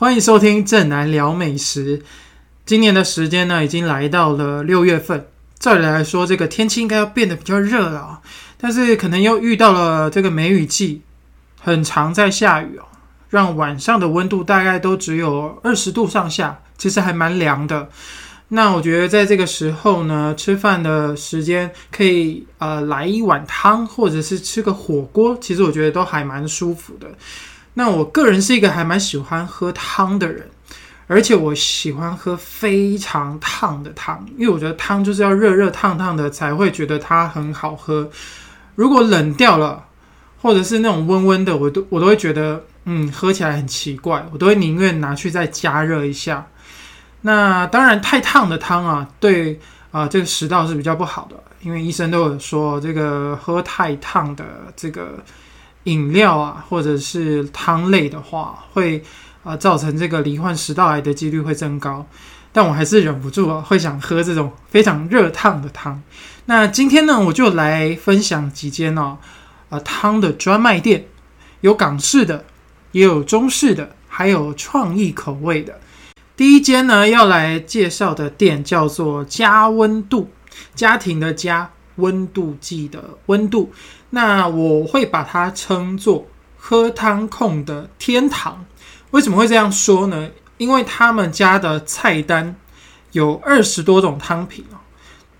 欢迎收听正南聊美食。今年的时间呢，已经来到了六月份。照理来说，这个天气应该要变得比较热了，但是可能又遇到了这个梅雨季，很常在下雨哦，让晚上的温度大概都只有二十度上下，其实还蛮凉的。那我觉得在这个时候呢，吃饭的时间可以呃来一碗汤，或者是吃个火锅，其实我觉得都还蛮舒服的。那我个人是一个还蛮喜欢喝汤的人，而且我喜欢喝非常烫的汤，因为我觉得汤就是要热热烫烫的才会觉得它很好喝。如果冷掉了，或者是那种温温的，我都我都会觉得嗯喝起来很奇怪，我都会宁愿拿去再加热一下。那当然太烫的汤啊，对啊这个食道是比较不好的，因为医生都有说这个喝太烫的这个。饮料啊，或者是汤类的话，会啊造成这个罹患食道癌的几率会增高。但我还是忍不住啊，会想喝这种非常热烫的汤。那今天呢，我就来分享几间哦，呃汤的专卖店，有港式的，也有中式的，还有创意口味的。第一间呢，要来介绍的店叫做加温度，家庭的家。温度计的温度，那我会把它称作喝汤控的天堂。为什么会这样说呢？因为他们家的菜单有二十多种汤品哦。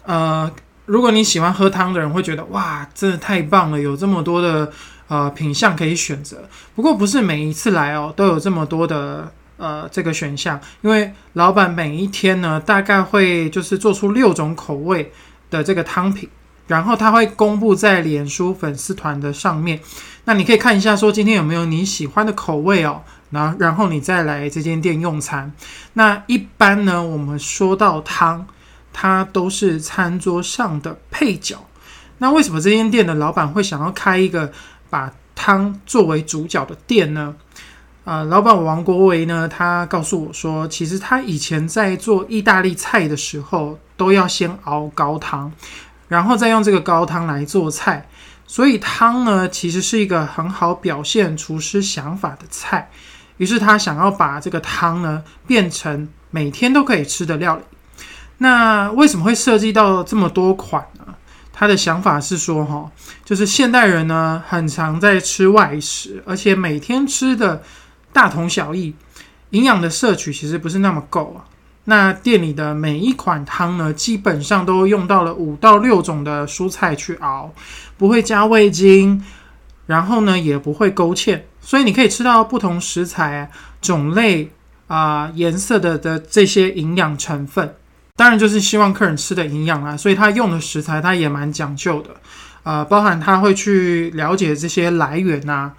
呃，如果你喜欢喝汤的人会觉得哇，真的太棒了，有这么多的呃品相可以选择。不过不是每一次来哦都有这么多的呃这个选项，因为老板每一天呢大概会就是做出六种口味的这个汤品。然后他会公布在脸书粉丝团的上面，那你可以看一下，说今天有没有你喜欢的口味哦。然然后你再来这间店用餐。那一般呢，我们说到汤，它都是餐桌上的配角。那为什么这间店的老板会想要开一个把汤作为主角的店呢？啊，老板王国维呢，他告诉我说，其实他以前在做意大利菜的时候，都要先熬高汤。然后再用这个高汤来做菜，所以汤呢其实是一个很好表现厨师想法的菜。于是他想要把这个汤呢变成每天都可以吃的料理。那为什么会设计到这么多款呢？他的想法是说，哈，就是现代人呢很常在吃外食，而且每天吃的大同小异，营养的摄取其实不是那么够啊。那店里的每一款汤呢，基本上都用到了五到六种的蔬菜去熬，不会加味精，然后呢也不会勾芡，所以你可以吃到不同食材、种类啊、颜色的的这些营养成分。当然就是希望客人吃的营养啊，所以他用的食材他也蛮讲究的，呃，包含他会去了解这些来源呐。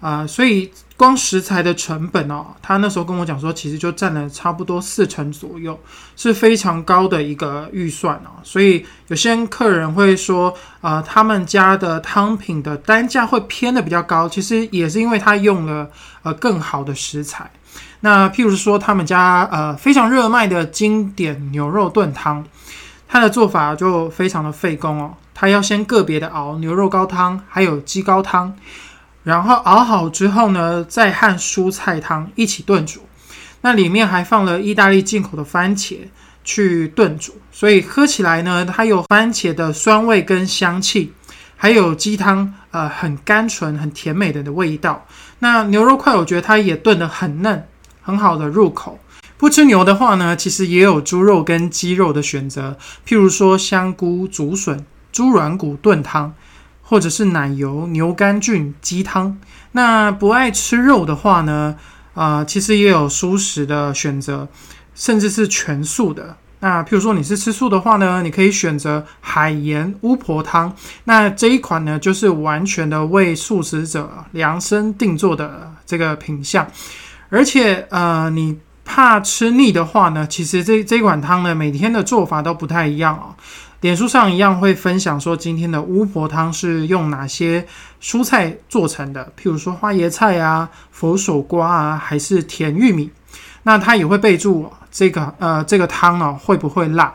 啊，所以光食材的成本哦，他那时候跟我讲说，其实就占了差不多四成左右，是非常高的一个预算哦。所以有些客人会说，啊，他们家的汤品的单价会偏的比较高，其实也是因为他用了呃更好的食材。那譬如说，他们家呃非常热卖的经典牛肉炖汤，它的做法就非常的费工哦，他要先个别的熬牛肉高汤，还有鸡高汤。然后熬好之后呢，再和蔬菜汤一起炖煮。那里面还放了意大利进口的番茄去炖煮，所以喝起来呢，它有番茄的酸味跟香气，还有鸡汤呃很甘醇、很甜美的的味道。那牛肉块我觉得它也炖得很嫩，很好的入口。不吃牛的话呢，其实也有猪肉跟鸡肉的选择，譬如说香菇、竹笋、猪软骨炖汤。或者是奶油牛肝菌鸡汤。那不爱吃肉的话呢？啊，其实也有素食的选择，甚至是全素的。那譬如说你是吃素的话呢，你可以选择海盐巫婆汤。那这一款呢，就是完全的为素食者量身定做的这个品相。而且呃，你怕吃腻的话呢，其实这这款汤呢，每天的做法都不太一样哦。脸书上一样会分享说，今天的巫婆汤是用哪些蔬菜做成的？譬如说花椰菜啊、佛手瓜啊，还是甜玉米？那它也会备注这个呃这个汤哦会不会辣？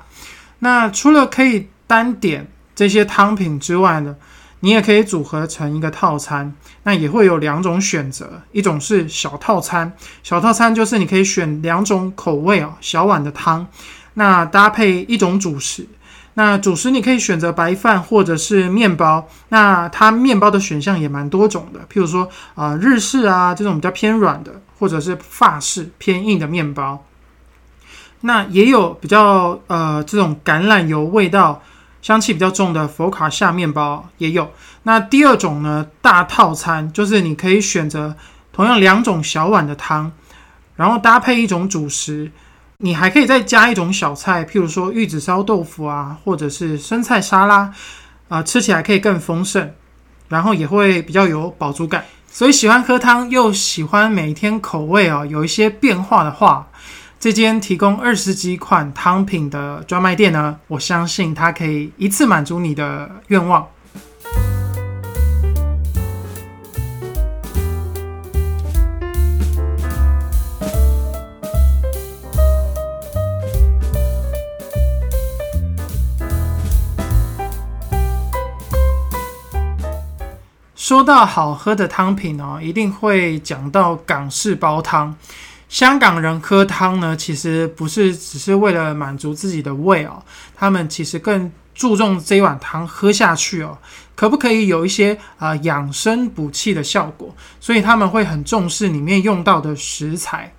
那除了可以单点这些汤品之外呢，你也可以组合成一个套餐，那也会有两种选择，一种是小套餐，小套餐就是你可以选两种口味哦，小碗的汤，那搭配一种主食，那主食你可以选择白饭或者是面包，那它面包的选项也蛮多种的，譬如说啊日式啊这种比较偏软的，或者是法式偏硬的面包，那也有比较呃这种橄榄油味道。香气比较重的佛卡夏面包也有。那第二种呢，大套餐就是你可以选择同样两种小碗的汤，然后搭配一种主食，你还可以再加一种小菜，譬如说玉子烧豆腐啊，或者是生菜沙拉啊，吃起来可以更丰盛，然后也会比较有饱足感。所以喜欢喝汤又喜欢每天口味哦有一些变化的话。这间提供二十几款汤品的专卖店呢，我相信它可以一次满足你的愿望。说到好喝的汤品哦，一定会讲到港式煲汤。香港人喝汤呢，其实不是只是为了满足自己的胃哦，他们其实更注重这一碗汤喝下去哦，可不可以有一些啊养生补气的效果？所以他们会很重视里面用到的食材。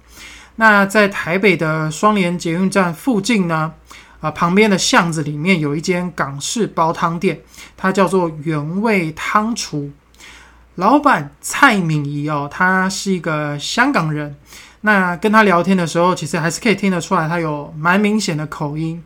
那在台北的双连捷运站附近呢，啊旁边的巷子里面有一间港式煲汤店，它叫做原味汤厨，老板蔡敏仪哦，他是一个香港人。那跟他聊天的时候，其实还是可以听得出来，他有蛮明显的口音。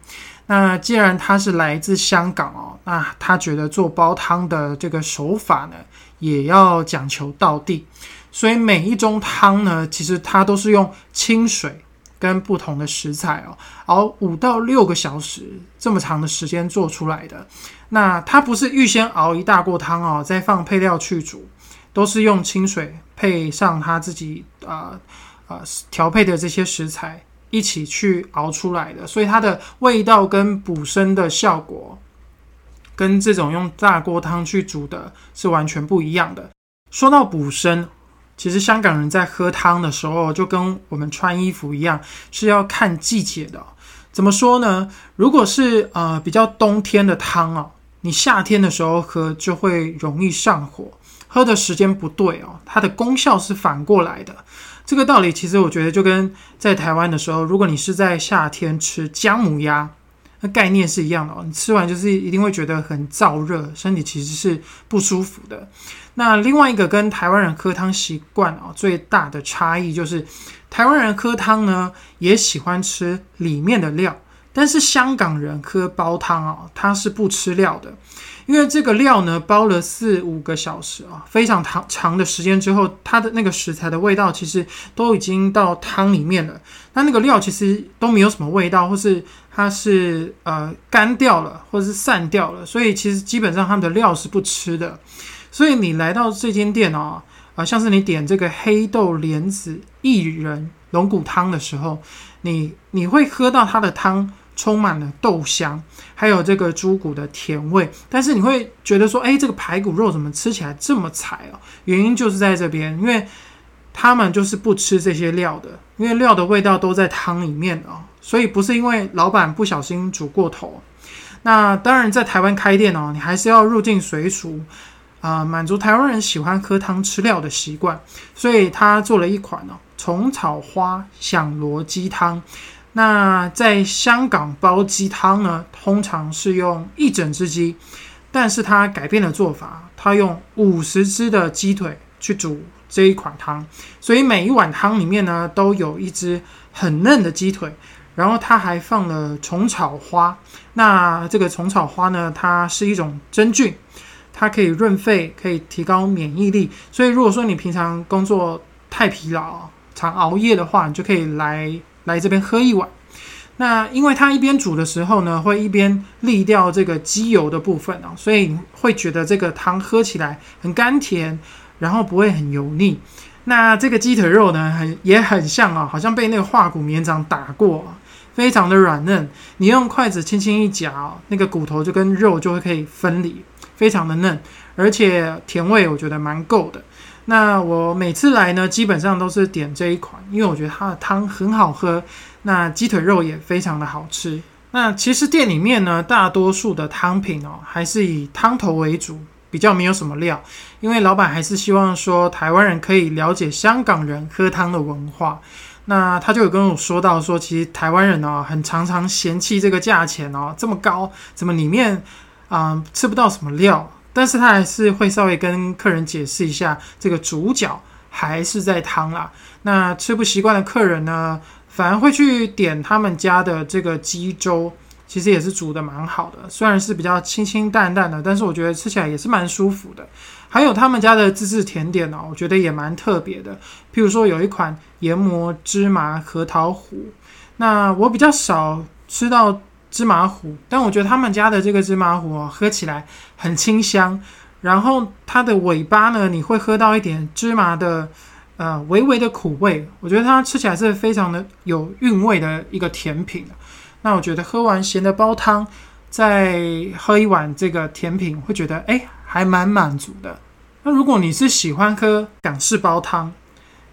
那既然他是来自香港哦，那他觉得做煲汤的这个手法呢，也要讲求到地。所以每一盅汤呢，其实它都是用清水跟不同的食材哦，熬五到六个小时这么长的时间做出来的。那它不是预先熬一大锅汤哦，再放配料去煮，都是用清水配上他自己啊。啊，调配的这些食材一起去熬出来的，所以它的味道跟补身的效果，跟这种用大锅汤去煮的是完全不一样的。说到补身，其实香港人在喝汤的时候，就跟我们穿衣服一样，是要看季节的。怎么说呢？如果是呃比较冬天的汤哦，你夏天的时候喝就会容易上火，喝的时间不对哦，它的功效是反过来的。这个道理其实我觉得就跟在台湾的时候，如果你是在夏天吃姜母鸭，那概念是一样的哦。你吃完就是一定会觉得很燥热，身体其实是不舒服的。那另外一个跟台湾人喝汤习惯啊最大的差异就是，台湾人喝汤呢也喜欢吃里面的料，但是香港人喝煲汤啊，他是不吃料的。因为这个料呢，煲了四五个小时啊，非常长长的时间之后，它的那个食材的味道其实都已经到汤里面了。那那个料其实都没有什么味道，或是它是呃干掉了，或者是散掉了。所以其实基本上他们的料是不吃的。所以你来到这间店哦，啊，像是你点这个黑豆莲子薏仁龙骨汤的时候，你你会喝到它的汤。充满了豆香，还有这个猪骨的甜味，但是你会觉得说，哎，这个排骨肉怎么吃起来这么柴哦？原因就是在这边，因为他们就是不吃这些料的，因为料的味道都在汤里面哦，所以不是因为老板不小心煮过头。那当然，在台湾开店哦，你还是要入境随俗啊，满足台湾人喜欢喝汤吃料的习惯，所以他做了一款哦，虫草花响螺鸡汤。那在香港煲鸡汤呢，通常是用一整只鸡，但是它改变了做法，它用五十只的鸡腿去煮这一款汤，所以每一碗汤里面呢都有一只很嫩的鸡腿，然后它还放了虫草花。那这个虫草花呢，它是一种真菌，它可以润肺，可以提高免疫力。所以如果说你平常工作太疲劳，常熬夜的话，你就可以来。来这边喝一碗，那因为它一边煮的时候呢，会一边沥掉这个鸡油的部分啊，所以会觉得这个汤喝起来很甘甜，然后不会很油腻。那这个鸡腿肉呢，很也很像啊，好像被那个化骨绵掌打过，非常的软嫩。你用筷子轻轻一夹，那个骨头就跟肉就会可以分离，非常的嫩，而且甜味我觉得蛮够的。那我每次来呢，基本上都是点这一款，因为我觉得它的汤很好喝，那鸡腿肉也非常的好吃。那其实店里面呢，大多数的汤品哦，还是以汤头为主，比较没有什么料，因为老板还是希望说台湾人可以了解香港人喝汤的文化。那他就有跟我说到说，其实台湾人哦，很常常嫌弃这个价钱哦这么高，怎么里面啊吃不到什么料？但是他还是会稍微跟客人解释一下，这个主角还是在汤啦。那吃不习惯的客人呢？反而会去点他们家的这个鸡粥，其实也是煮的蛮好的，虽然是比较清清淡淡的，但是我觉得吃起来也是蛮舒服的。还有他们家的自制甜点哦，我觉得也蛮特别的。譬如说有一款研磨芝麻核桃糊，那我比较少吃到芝麻糊，但我觉得他们家的这个芝麻糊哦，喝起来很清香，然后它的尾巴呢，你会喝到一点芝麻的。呃，微微的苦味，我觉得它吃起来是非常的有韵味的一个甜品。那我觉得喝完咸的煲汤，再喝一碗这个甜品，会觉得哎，还蛮满足的。那如果你是喜欢喝港式煲汤，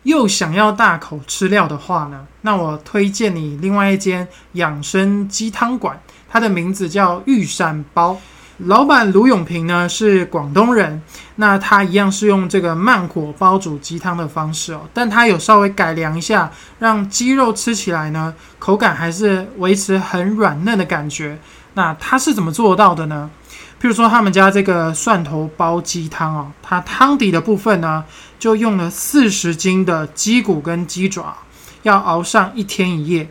又想要大口吃料的话呢，那我推荐你另外一间养生鸡汤馆，它的名字叫玉山煲。老板卢永平呢是广东人，那他一样是用这个慢火煲煮鸡汤的方式哦，但他有稍微改良一下，让鸡肉吃起来呢口感还是维持很软嫩的感觉。那他是怎么做到的呢？譬如说他们家这个蒜头煲鸡汤哦，它汤底的部分呢就用了四十斤的鸡骨跟鸡爪，要熬上一天一夜。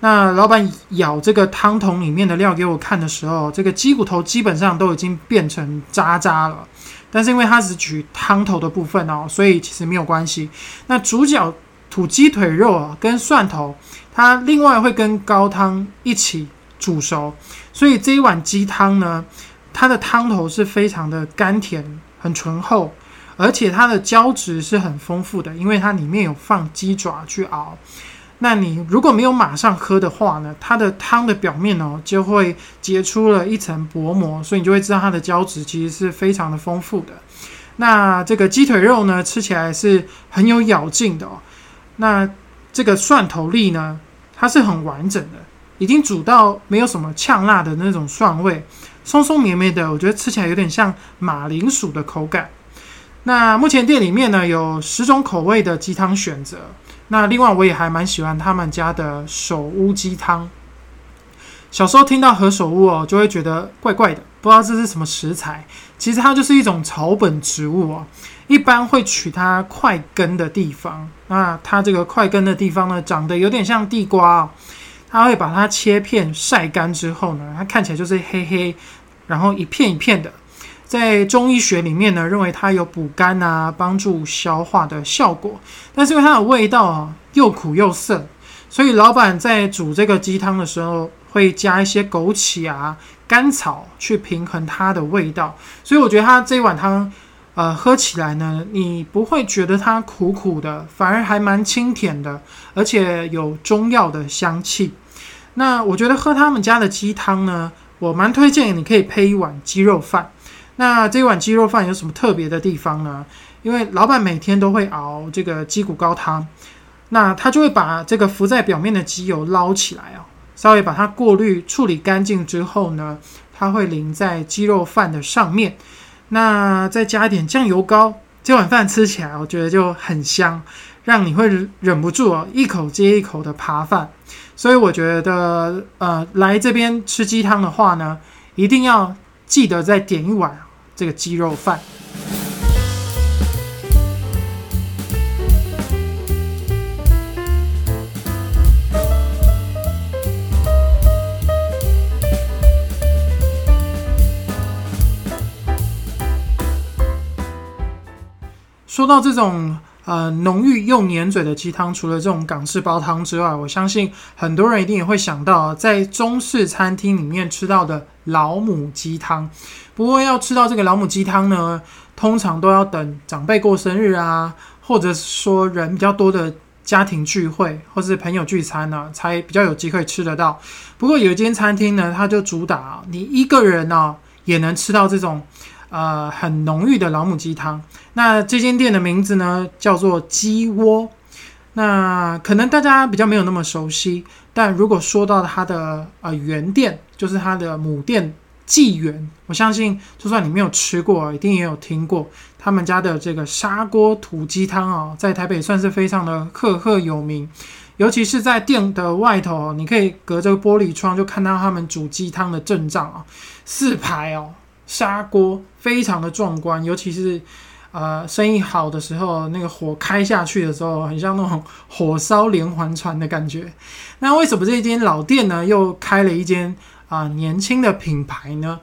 那老板舀这个汤桶里面的料给我看的时候，这个鸡骨头基本上都已经变成渣渣了。但是因为它只取汤头的部分哦，所以其实没有关系。那主角土鸡腿肉啊，跟蒜头，它另外会跟高汤一起煮熟，所以这一碗鸡汤呢，它的汤头是非常的甘甜、很醇厚，而且它的胶质是很丰富的，因为它里面有放鸡爪去熬。那你如果没有马上喝的话呢，它的汤的表面哦就会结出了一层薄膜，所以你就会知道它的胶质其实是非常的丰富的。那这个鸡腿肉呢，吃起来是很有咬劲的哦。那这个蒜头粒呢，它是很完整的，已经煮到没有什么呛辣的那种蒜味，松松绵绵的，我觉得吃起来有点像马铃薯的口感。那目前店里面呢有十种口味的鸡汤选择。那另外我也还蛮喜欢他们家的手乌鸡汤。小时候听到何首乌哦，就会觉得怪怪的，不知道这是什么食材。其实它就是一种草本植物哦，一般会取它块根的地方。那它这个块根的地方呢，长得有点像地瓜哦。它会把它切片晒干之后呢，它看起来就是黑黑，然后一片一片的。在中医学里面呢，认为它有补肝啊、帮助消化的效果。但是因为它的味道啊又苦又涩，所以老板在煮这个鸡汤的时候会加一些枸杞啊、甘草去平衡它的味道。所以我觉得它这一碗汤，呃，喝起来呢，你不会觉得它苦苦的，反而还蛮清甜的，而且有中药的香气。那我觉得喝他们家的鸡汤呢，我蛮推荐你可以配一碗鸡肉饭。那这碗鸡肉饭有什么特别的地方呢？因为老板每天都会熬这个鸡骨高汤，那他就会把这个浮在表面的鸡油捞起来哦，稍微把它过滤处理干净之后呢，他会淋在鸡肉饭的上面，那再加一点酱油膏，这碗饭吃起来我觉得就很香，让你会忍不住哦一口接一口的扒饭。所以我觉得呃来这边吃鸡汤的话呢，一定要记得再点一碗。这个鸡肉饭。说到这种呃浓郁又粘嘴的鸡汤，除了这种港式煲汤之外，我相信很多人一定也会想到在中式餐厅里面吃到的老母鸡汤。不过要吃到这个老母鸡汤呢，通常都要等长辈过生日啊，或者说人比较多的家庭聚会，或是朋友聚餐呢，才比较有机会吃得到。不过有一间餐厅呢，它就主打你一个人呢也能吃到这种呃很浓郁的老母鸡汤。那这间店的名字呢叫做鸡窝。那可能大家比较没有那么熟悉，但如果说到它的呃原店，就是它的母店纪元，我相信就算你没有吃过，一定也有听过他们家的这个砂锅土鸡汤啊，在台北算是非常的赫赫有名。尤其是在店的外头，你可以隔着玻璃窗就看到他们煮鸡汤的阵仗啊，四排哦，砂锅非常的壮观，尤其是。呃，生意好的时候，那个火开下去的时候，很像那种火烧连环船的感觉。那为什么这间老店呢，又开了一间啊年轻的品牌呢？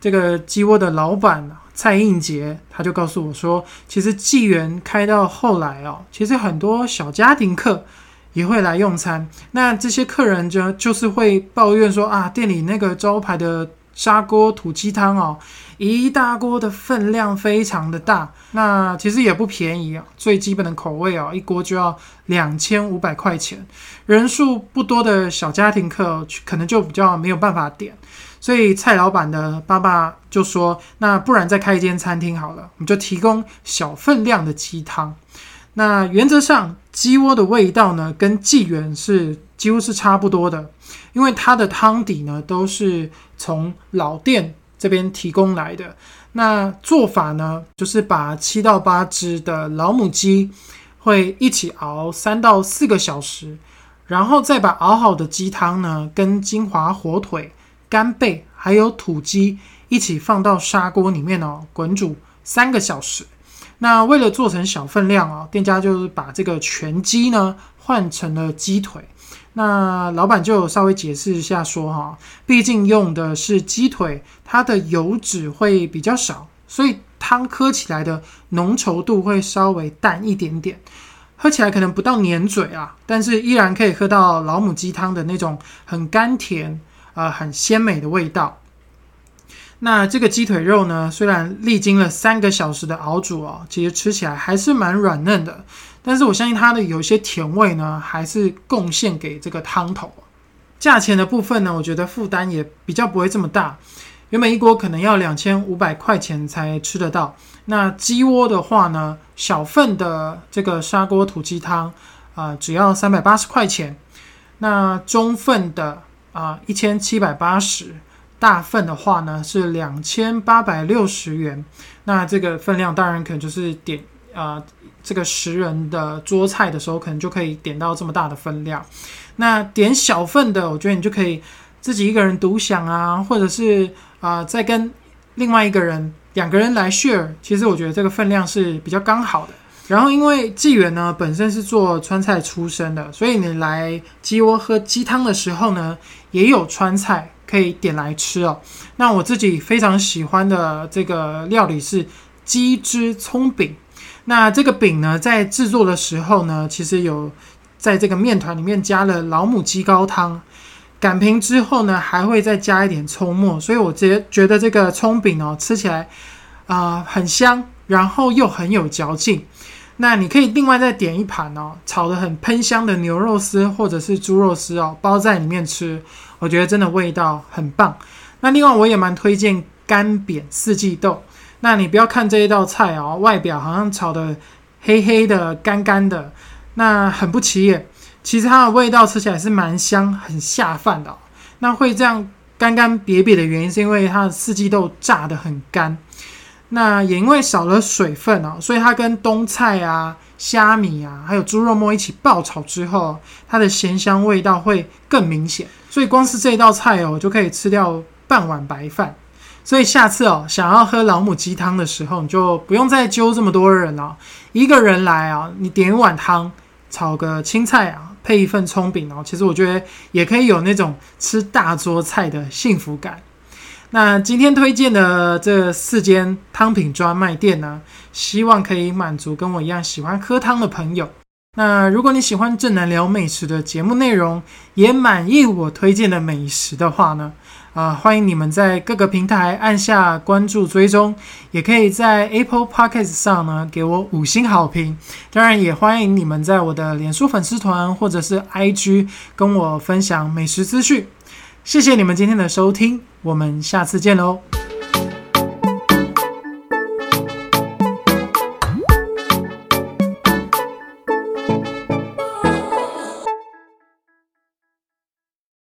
这个鸡窝的老板蔡应杰他就告诉我说，其实纪元开到后来哦，其实很多小家庭客也会来用餐。那这些客人就就是会抱怨说啊，店里那个招牌的。砂锅土鸡汤哦，一大锅的分量非常的大，那其实也不便宜啊。最基本的口味哦，一锅就要两千五百块钱。人数不多的小家庭客可能就比较没有办法点，所以蔡老板的爸爸就说：“那不然再开一间餐厅好了，我们就提供小分量的鸡汤。那原则上鸡窝的味道呢，跟纪元是几乎是差不多的。”因为它的汤底呢都是从老店这边提供来的，那做法呢就是把七到八只的老母鸡会一起熬三到四个小时，然后再把熬好的鸡汤呢跟金华火腿、干贝还有土鸡一起放到砂锅里面哦滚煮三个小时。那为了做成小分量啊，店家就是把这个全鸡呢换成了鸡腿。那老板就稍微解释一下说哈，毕竟用的是鸡腿，它的油脂会比较少，所以汤喝起来的浓稠度会稍微淡一点点，喝起来可能不到粘嘴啊，但是依然可以喝到老母鸡汤的那种很甘甜啊，很鲜美的味道。那这个鸡腿肉呢，虽然历经了三个小时的熬煮哦，其实吃起来还是蛮软嫩的。但是我相信它的有一些甜味呢，还是贡献给这个汤头。价钱的部分呢，我觉得负担也比较不会这么大。原本一锅可能要两千五百块钱才吃得到。那鸡窝的话呢，小份的这个砂锅土鸡汤啊，只要三百八十块钱。那中份的啊，一千七百八十。大份的话呢是两千八百六十元，那这个分量当然可能就是点啊这个十人的桌菜的时候，可能就可以点到这么大的分量。那点小份的，我觉得你就可以自己一个人独享啊，或者是啊再跟另外一个人两个人来 share。其实我觉得这个分量是比较刚好的。然后因为纪元呢本身是做川菜出身的，所以你来鸡窝喝鸡汤的时候呢，也有川菜。可以点来吃哦。那我自己非常喜欢的这个料理是鸡汁葱饼。那这个饼呢，在制作的时候呢，其实有在这个面团里面加了老母鸡高汤，擀平之后呢，还会再加一点葱末。所以我直接觉得这个葱饼哦，吃起来啊很香，然后又很有嚼劲。那你可以另外再点一盘哦，炒的很喷香的牛肉丝或者是猪肉丝哦，包在里面吃。我觉得真的味道很棒。那另外我也蛮推荐干煸四季豆。那你不要看这一道菜哦，外表好像炒的黑黑的、干干的，那很不起眼。其实它的味道吃起来是蛮香、很下饭的。那会这样干干瘪瘪的原因，是因为它的四季豆炸的很干。那也因为少了水分哦，所以它跟冬菜啊。虾米啊，还有猪肉末一起爆炒之后，它的咸香味道会更明显。所以光是这一道菜哦，就可以吃掉半碗白饭。所以下次哦，想要喝老母鸡汤的时候，你就不用再揪这么多人了，一个人来啊，你点一碗汤，炒个青菜啊，配一份葱饼哦，其实我觉得也可以有那种吃大桌菜的幸福感。那今天推荐的这四间汤品专卖店呢，希望可以满足跟我一样喜欢喝汤的朋友。那如果你喜欢正南聊美食的节目内容，也满意我推荐的美食的话呢，啊，欢迎你们在各个平台按下关注追踪，也可以在 Apple Podcast 上呢给我五星好评。当然，也欢迎你们在我的脸书粉丝团或者是 IG 跟我分享美食资讯。谢谢你们今天的收听，我们下次见喽。